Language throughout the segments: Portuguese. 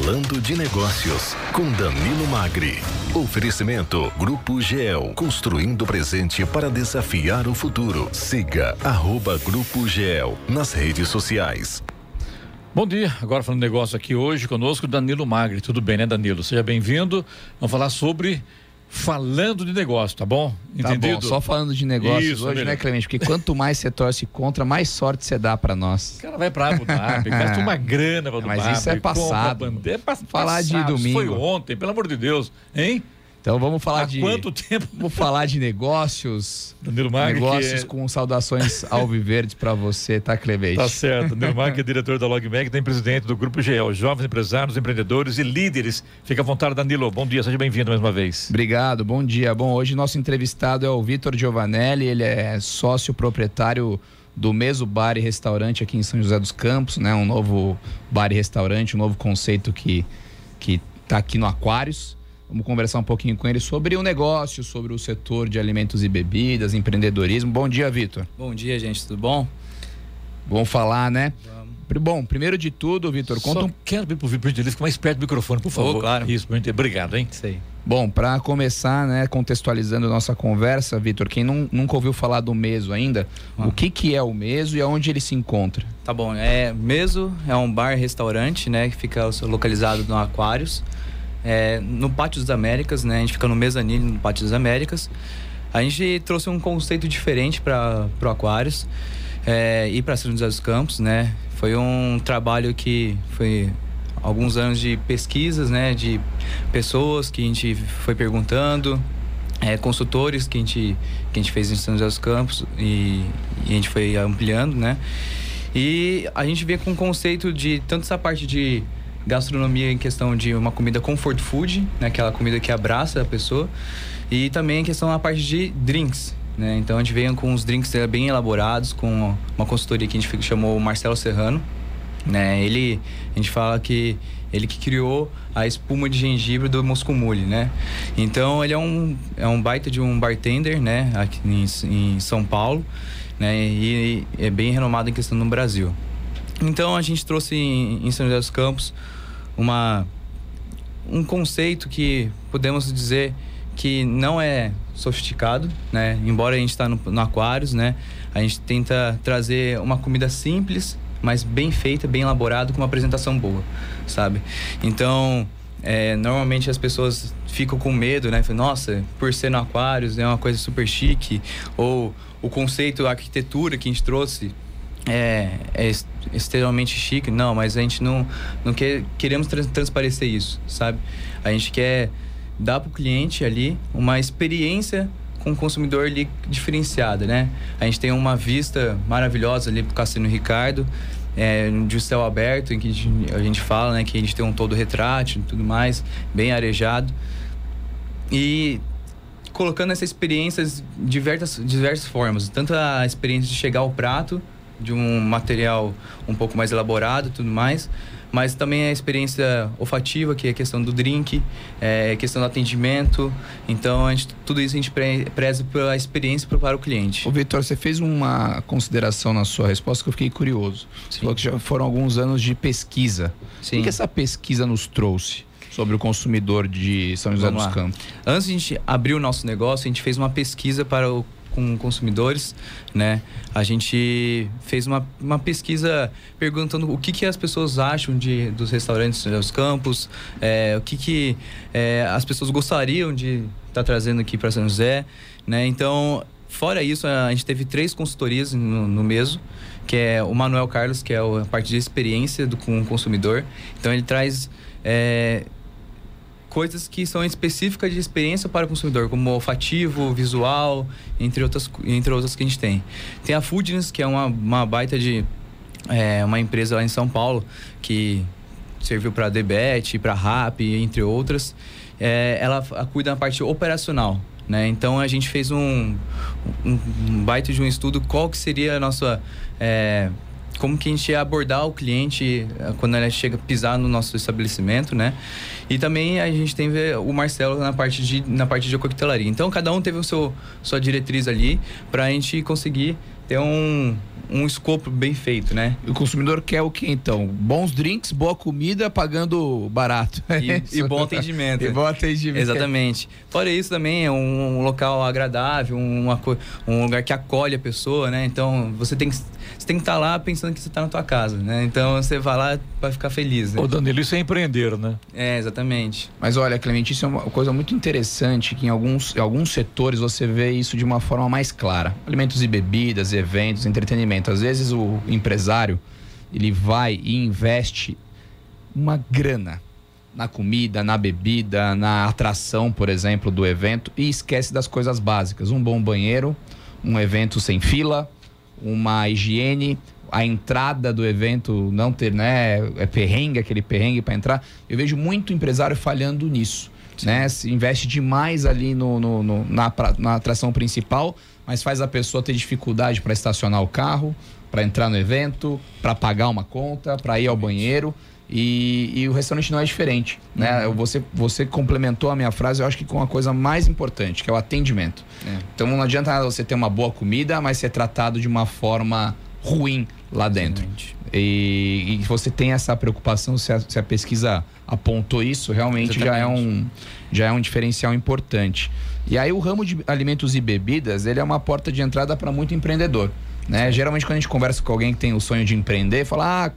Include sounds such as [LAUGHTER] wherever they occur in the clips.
Falando de Negócios, com Danilo Magri. Oferecimento Grupo GEL, construindo o presente para desafiar o futuro. Siga arroba Grupo GEL nas redes sociais. Bom dia, agora falando negócio aqui hoje conosco, Danilo Magri. Tudo bem, né, Danilo? Seja bem-vindo. Vamos falar sobre falando de negócio, tá bom? Entendido? Tá bom, só falando de negócios Isso, hoje, né, Clemente? Porque quanto mais você torce contra, mais sorte você dá para nós. O cara vai pra Abu Dhabi, [LAUGHS] gasta uma grana pra Abu Dhabi. Mas isso é passado. É Falar de domingo. Isso foi ontem, pelo amor de Deus, hein? Então vamos falar Há de. quanto tempo? Vamos falar de negócios. Danilo Magri. Negócios é... com saudações alviverdes para você, tá, Clemente? Tá certo. Danilo Magri é diretor da Logmag, tem presidente do Grupo GL, jovens empresários, empreendedores e líderes. Fica à vontade, Danilo. Bom dia, seja bem-vindo mais uma vez. Obrigado, bom dia. Bom, hoje nosso entrevistado é o Vitor Giovanelli, ele é sócio proprietário do Meso Bar e Restaurante aqui em São José dos Campos, né? Um novo bar e restaurante, um novo conceito que que tá aqui no Aquários. Vamos conversar um pouquinho com ele sobre o negócio, sobre o setor de alimentos e bebidas, empreendedorismo. Bom dia, Vitor. Bom dia, gente. Tudo bom? Vamos falar, né? Vamos. Bom, primeiro de tudo, Vitor, conta um... Quero pedir pro Vitor ficar mais perto do microfone, por favor. Oh, claro. Isso, obrigado, hein? Sei. Bom, para começar, né, contextualizando nossa conversa, Vitor, quem não, nunca ouviu falar do Meso ainda, ah. o que que é o Meso e aonde ele se encontra? Tá bom, é Meso é um bar-restaurante, né, que fica localizado no Aquários é, no Pátio das Américas, né? A gente fica no mezanino no Pátio das Américas. A gente trouxe um conceito diferente para o Aquários é, e para São José dos Campos, né? Foi um trabalho que foi alguns anos de pesquisas, né? De pessoas que a gente foi perguntando, é, consultores que a, gente, que a gente fez em São José dos Campos e, e a gente foi ampliando, né? E a gente vê com o conceito de tanto essa parte de gastronomia em questão de uma comida comfort food, né, aquela comida que abraça a pessoa, e também em questão da parte de drinks. Né? Então a gente veio com uns drinks eh, bem elaborados, com uma consultoria que a gente chamou Marcelo Serrano. Né? Ele, a gente fala que ele que criou a espuma de gengibre do Moscou Mule, né? Então ele é um, é um baita de um bartender, né? Aqui em, em São Paulo, né? E, e é bem renomado em questão no Brasil. Então a gente trouxe em, São José dos Campos uma um conceito que podemos dizer que não é sofisticado, né? Embora a gente está no, no Aquários, né? A gente tenta trazer uma comida simples, mas bem feita, bem elaborada, com uma apresentação boa, sabe? Então, é, normalmente as pessoas ficam com medo, né? Nossa, por ser no Aquários é uma coisa super chique, ou o conceito, a arquitetura que a gente trouxe é, é extremamente chique. Não, mas a gente não, não quer, queremos trans, transparecer isso, sabe? A gente quer dar para o cliente ali uma experiência com o consumidor ali diferenciada, né? A gente tem uma vista maravilhosa ali pro Cassino Ricardo, é, de céu aberto, em que a gente, a gente fala, né, que a gente tem um todo retrátil e tudo mais, bem arejado. E colocando essas experiências de diversas, diversas formas, tanto a experiência de chegar ao prato, de um material um pouco mais elaborado e tudo mais, mas também a experiência olfativa, que é a questão do drink, é questão do atendimento. Então, a gente, tudo isso a gente preza pela experiência para o cliente. O Vitor, você fez uma consideração na sua resposta que eu fiquei curioso. Você falou que já foram alguns anos de pesquisa. Sim. O que essa pesquisa nos trouxe? sobre o consumidor de São José Vamos dos lá. Campos? Antes de a gente abrir o nosso negócio, a gente fez uma pesquisa para o com consumidores, né? A gente fez uma, uma pesquisa perguntando o que, que as pessoas acham de, dos restaurantes dos campos, é, o que, que é, as pessoas gostariam de estar tá trazendo aqui para São José, né? Então, fora isso, a gente teve três consultorias no, no mesmo, que é o Manuel Carlos, que é a parte de experiência do, com o consumidor. Então, ele traz... É, coisas que são específicas de experiência para o consumidor, como olfativo, visual, entre outras, entre outras que a gente tem. Tem a Foodness, que é uma, uma baita de é, uma empresa lá em São Paulo que serviu para a Debet, para a RAP, entre outras. É, ela cuida da parte operacional. Né? Então a gente fez um, um, um baita de um estudo qual que seria a nossa é, como que a gente ia abordar o cliente eh, quando ele chega a pisar no nosso estabelecimento, né? E também a gente tem o Marcelo na parte de na parte de coquetelaria. Então cada um teve o seu sua diretriz ali para a gente conseguir ter um um escopo bem feito, né? O consumidor quer o que então? Bons drinks, boa comida, pagando barato. E, [LAUGHS] e bom atendimento. e bom atendimento. Exatamente. Fora isso também é um, um local agradável, uma, um lugar que acolhe a pessoa, né? Então você tem que você tem que estar tá lá pensando que você está na tua casa, né? Então você vai lá para ficar feliz. Né? Ô Danilo, isso é empreender, né? É, exatamente. Mas olha, Clemente, isso é uma coisa muito interessante que em alguns, em alguns setores você vê isso de uma forma mais clara. Alimentos e bebidas, eventos, entretenimento. Às vezes o empresário, ele vai e investe uma grana na comida, na bebida, na atração, por exemplo, do evento e esquece das coisas básicas. Um bom banheiro, um evento sem fila, uma higiene, a entrada do evento não ter, né, é perrengue, aquele perrengue para entrar. Eu vejo muito empresário falhando nisso. Né? Se investe demais ali no, no, no na, na atração principal, mas faz a pessoa ter dificuldade para estacionar o carro, para entrar no evento, para pagar uma conta, para ir ao banheiro. E, e, o restaurante não é diferente, né? Uhum. Você, você complementou a minha frase, eu acho que com a coisa mais importante, que é o atendimento. É. Então não adianta você ter uma boa comida, mas ser tratado de uma forma ruim lá dentro. E, e, você tem essa preocupação, se a, se a pesquisa apontou isso, realmente já é, um, já é um diferencial importante. E aí o ramo de alimentos e bebidas, ele é uma porta de entrada para muito empreendedor. Né? Geralmente quando a gente conversa com alguém que tem o sonho de empreender, fala, ah,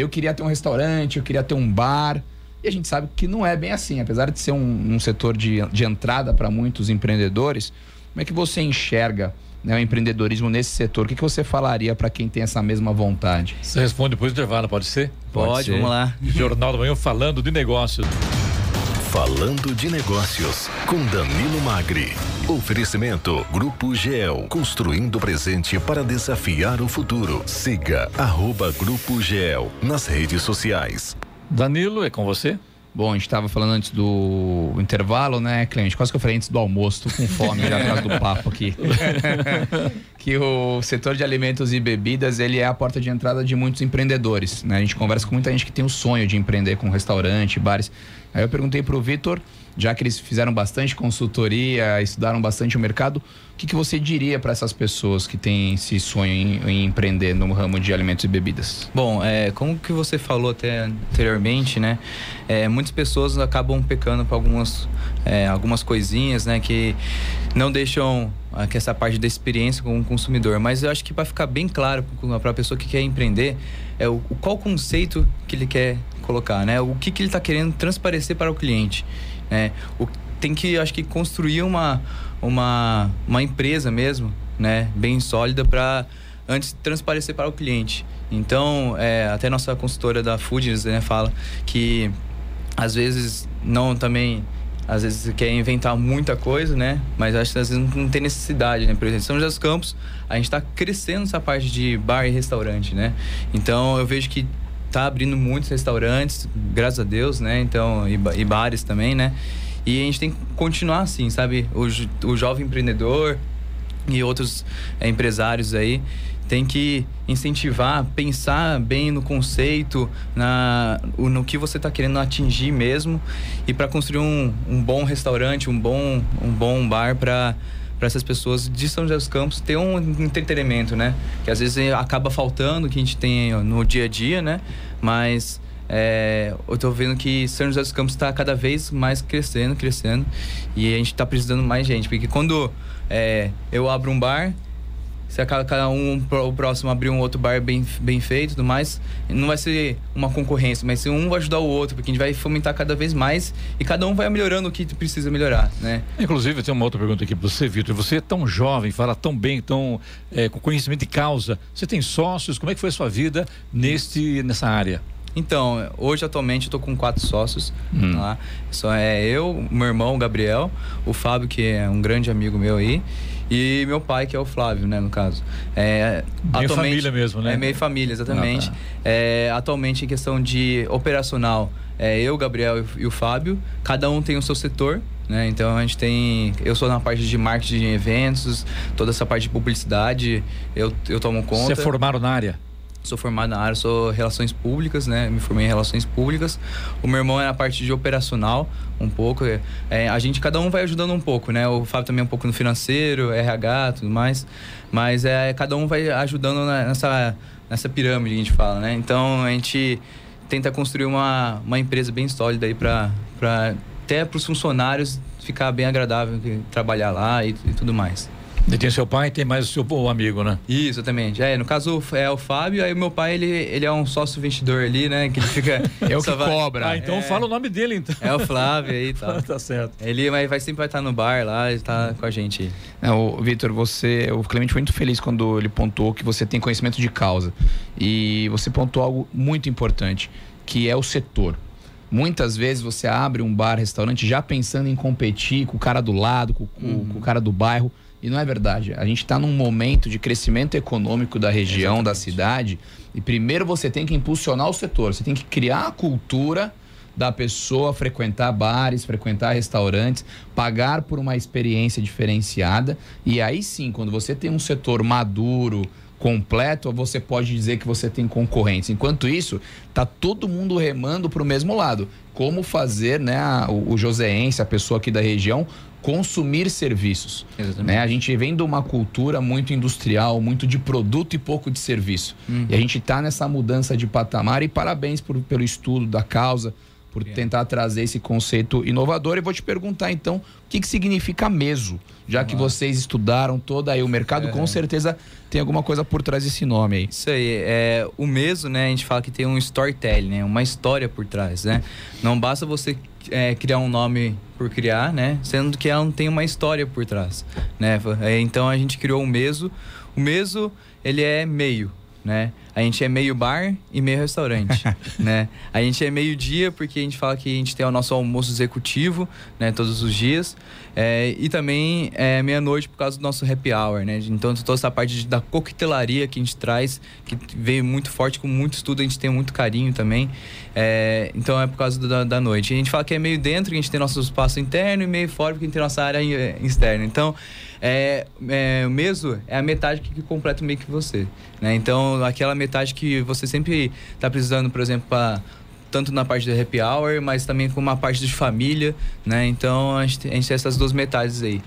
eu queria ter um restaurante, eu queria ter um bar. E a gente sabe que não é bem assim. Apesar de ser um, um setor de, de entrada para muitos empreendedores, como é que você enxerga né, o empreendedorismo nesse setor? O que, que você falaria para quem tem essa mesma vontade? Você responde depois do intervalo, pode ser? Pode, pode ser. vamos lá. Jornal da Manhã falando de negócios. Falando de Negócios, com Danilo Magri. Oferecimento Grupo GEL, construindo o presente para desafiar o futuro. Siga arroba Grupo GEL nas redes sociais. Danilo, é com você? Bom, a gente estava falando antes do intervalo, né, Clemente? Quase que eu falei antes do almoço, tô com fome já atrás do papo aqui. [LAUGHS] que o setor de alimentos e bebidas, ele é a porta de entrada de muitos empreendedores, né? A gente conversa com muita gente que tem o sonho de empreender com restaurante, bares. Aí eu perguntei para o Vitor já que eles fizeram bastante consultoria, estudaram bastante o mercado, o que, que você diria para essas pessoas que têm esse sonho em, em, empreender no ramo de alimentos e bebidas? Bom, é, como que você falou até anteriormente, né? É, muitas pessoas acabam pecando por algumas, é, algumas coisinhas, né? Que não deixam que essa parte da experiência com o consumidor. Mas eu acho que para ficar bem claro para a pessoa que quer empreender, é o, qual conceito que ele quer colocar, né? O que, que ele está querendo transparecer para o cliente. Né? O, tem que, acho que, construir uma, uma, uma empresa mesmo, né? Bem sólida para antes transparecer para o cliente. Então, é, até nossa consultora da Foods né, fala que às vezes não também às vezes quer inventar muita coisa, né? Mas acho que às vezes não tem necessidade, né? Por exemplo, São José dos Campos, a gente está crescendo essa parte de bar e restaurante, né? Então eu vejo que tá abrindo muitos restaurantes, graças a Deus, né? Então, e, e bares também, né? E a gente tem que continuar assim, sabe? O, o jovem empreendedor e outros é, empresários aí tem que incentivar, pensar bem no conceito, na, no que você está querendo atingir mesmo e para construir um, um bom restaurante, um bom, um bom bar para para essas pessoas de São José dos Campos ter um entretenimento, né? Que às vezes acaba faltando, que a gente tem no dia a dia, né? Mas é, eu estou vendo que São José dos Campos está cada vez mais crescendo, crescendo. E a gente está precisando mais gente. Porque quando é, eu abro um bar, se cada um o próximo abrir um outro bar bem, bem feito e tudo mais, não vai ser uma concorrência, mas um vai ajudar o outro, porque a gente vai fomentar cada vez mais e cada um vai melhorando o que precisa melhorar, né? Inclusive, tem uma outra pergunta aqui para você, Vitor. Você é tão jovem, fala tão bem, tão é, com conhecimento de causa. Você tem sócios? Como é que foi a sua vida neste, nessa área? Então, hoje atualmente eu tô com quatro sócios. Hum. Tá? Só é eu, meu irmão, o Gabriel, o Fábio, que é um grande amigo meu aí, e meu pai, que é o Flávio, né, no caso. É, meio família mesmo, né? É meio família, exatamente. tá. é, atualmente, em questão de operacional, é eu, Gabriel e o Fábio. Cada um tem o seu setor, né? Então a gente tem. Eu sou na parte de marketing de eventos, toda essa parte de publicidade, eu, eu tomo conta. Você é formado na área? Sou formado na área, sou relações públicas, né? Me formei em relações públicas. O meu irmão é na parte de operacional, um pouco. É, a gente, cada um vai ajudando um pouco, né? O Fábio também um pouco no financeiro, RH, tudo mais. Mas é, cada um vai ajudando nessa, nessa pirâmide que a gente fala, né? Então a gente tenta construir uma, uma empresa bem sólida aí para até para os funcionários ficar bem agradável trabalhar lá e, e tudo mais. E tem seu pai e tem mais o seu amigo, né? Isso, exatamente. É, no caso é o Fábio, aí o meu pai, ele, ele é um sócio investidor ali, né? Que ele fica. [LAUGHS] é o que vai... cobra. Ah, então é... fala o nome dele, então. É o Flávio aí e [LAUGHS] tal. tá certo. Ele vai, vai sempre vai estar no bar lá, ele tá com a gente. É, o Vitor, você. O Clemente foi muito feliz quando ele pontuou que você tem conhecimento de causa. E você pontuou algo muito importante, que é o setor. Muitas vezes você abre um bar, restaurante já pensando em competir com o cara do lado, com, uhum. com o cara do bairro. E não é verdade. A gente está num momento de crescimento econômico da região, Exatamente. da cidade. E primeiro você tem que impulsionar o setor. Você tem que criar a cultura da pessoa frequentar bares, frequentar restaurantes, pagar por uma experiência diferenciada. E aí sim, quando você tem um setor maduro, completo, você pode dizer que você tem concorrentes. Enquanto isso, tá todo mundo remando para o mesmo lado. Como fazer, né, o, o joseense, a pessoa aqui da região, consumir serviços. Né? A gente vem de uma cultura muito industrial, muito de produto e pouco de serviço. Uhum. E a gente está nessa mudança de patamar e parabéns por, pelo estudo da causa, por tentar trazer esse conceito inovador. E vou te perguntar então, o que, que significa meso? Já que vocês estudaram todo aí o mercado, é. com certeza tem alguma coisa por trás desse nome aí. Isso aí, é, o meso, né, a gente fala que tem um storytelling, né, uma história por trás, né? Não basta você é, criar um nome por criar, né, sendo que ela não tem uma história por trás, né? É, então a gente criou o meso. O meso, ele é meio, né? A gente é meio bar e meio restaurante, [LAUGHS] né? A gente é meio dia porque a gente fala que a gente tem o nosso almoço executivo, né? Todos os dias. É, e também é meia-noite por causa do nosso happy hour, né? Então toda essa parte de, da coquetelaria que a gente traz, que veio muito forte, com muito estudo, a gente tem muito carinho também. É, então é por causa da, da noite. a gente fala que é meio dentro, que a gente tem nosso espaço interno e meio fora, porque a gente tem nossa área externa. Então, é, é, o meso é a metade que, que completa meio que você, né? Então, aquela metade que você sempre está precisando, por exemplo, para tanto na parte do happy hour, mas também com uma parte de família, né? Então a gente, a gente tem essas duas metades aí.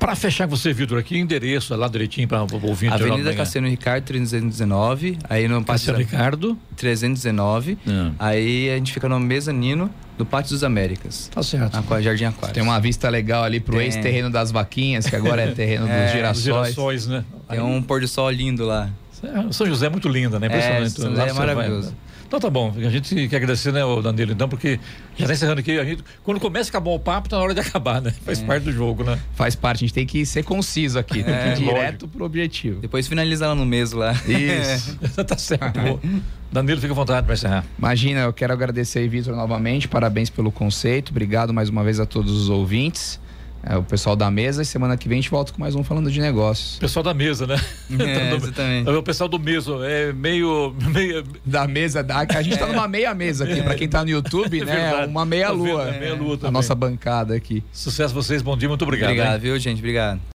Para fechar com você, Vitor, aqui endereço lá direitinho para o ouvinte. Avenida Cassiano Ricardo 319, aí no Cassiano Ricardo 319. É. Aí a gente fica no mezanino do Pátio dos Américas. Tá certo. Na Jardim Aquário. Tem uma vista legal ali pro ex-terreno das vaquinhas, que agora é terreno [LAUGHS] é, dos girassóis. girassóis, né? Tem um pôr do sol lindo lá. São José é muito linda, né? Impressionante. É, São José é maravilhoso. Vai, então tá bom, a gente quer agradecer, né, o Danilo, então, porque já está encerrando aqui, a gente, quando começa a acabar o papo, tá na hora de acabar, né? [LAUGHS] Faz é. parte do jogo, né? Faz parte, a gente tem que ser conciso aqui, tem que ir é, direto pro objetivo. Depois finaliza lá no mês lá. Isso. [LAUGHS] tá certo. Danilo, fica à vontade para encerrar. Imagina, eu quero agradecer aí, Vitor, novamente, parabéns pelo conceito, obrigado mais uma vez a todos os ouvintes. É, o pessoal da mesa e semana que vem a gente volta com mais um falando de negócios. Pessoal da mesa, né? É, [LAUGHS] exatamente. O pessoal do meso é meio, meio... Da mesa, da... a gente tá numa meia mesa aqui, é. para quem tá no YouTube, [LAUGHS] é né? Uma meia lua. É, meia lua A nossa bancada aqui. Sucesso vocês, bom dia, muito obrigado. Obrigado, hein? viu, gente? Obrigado.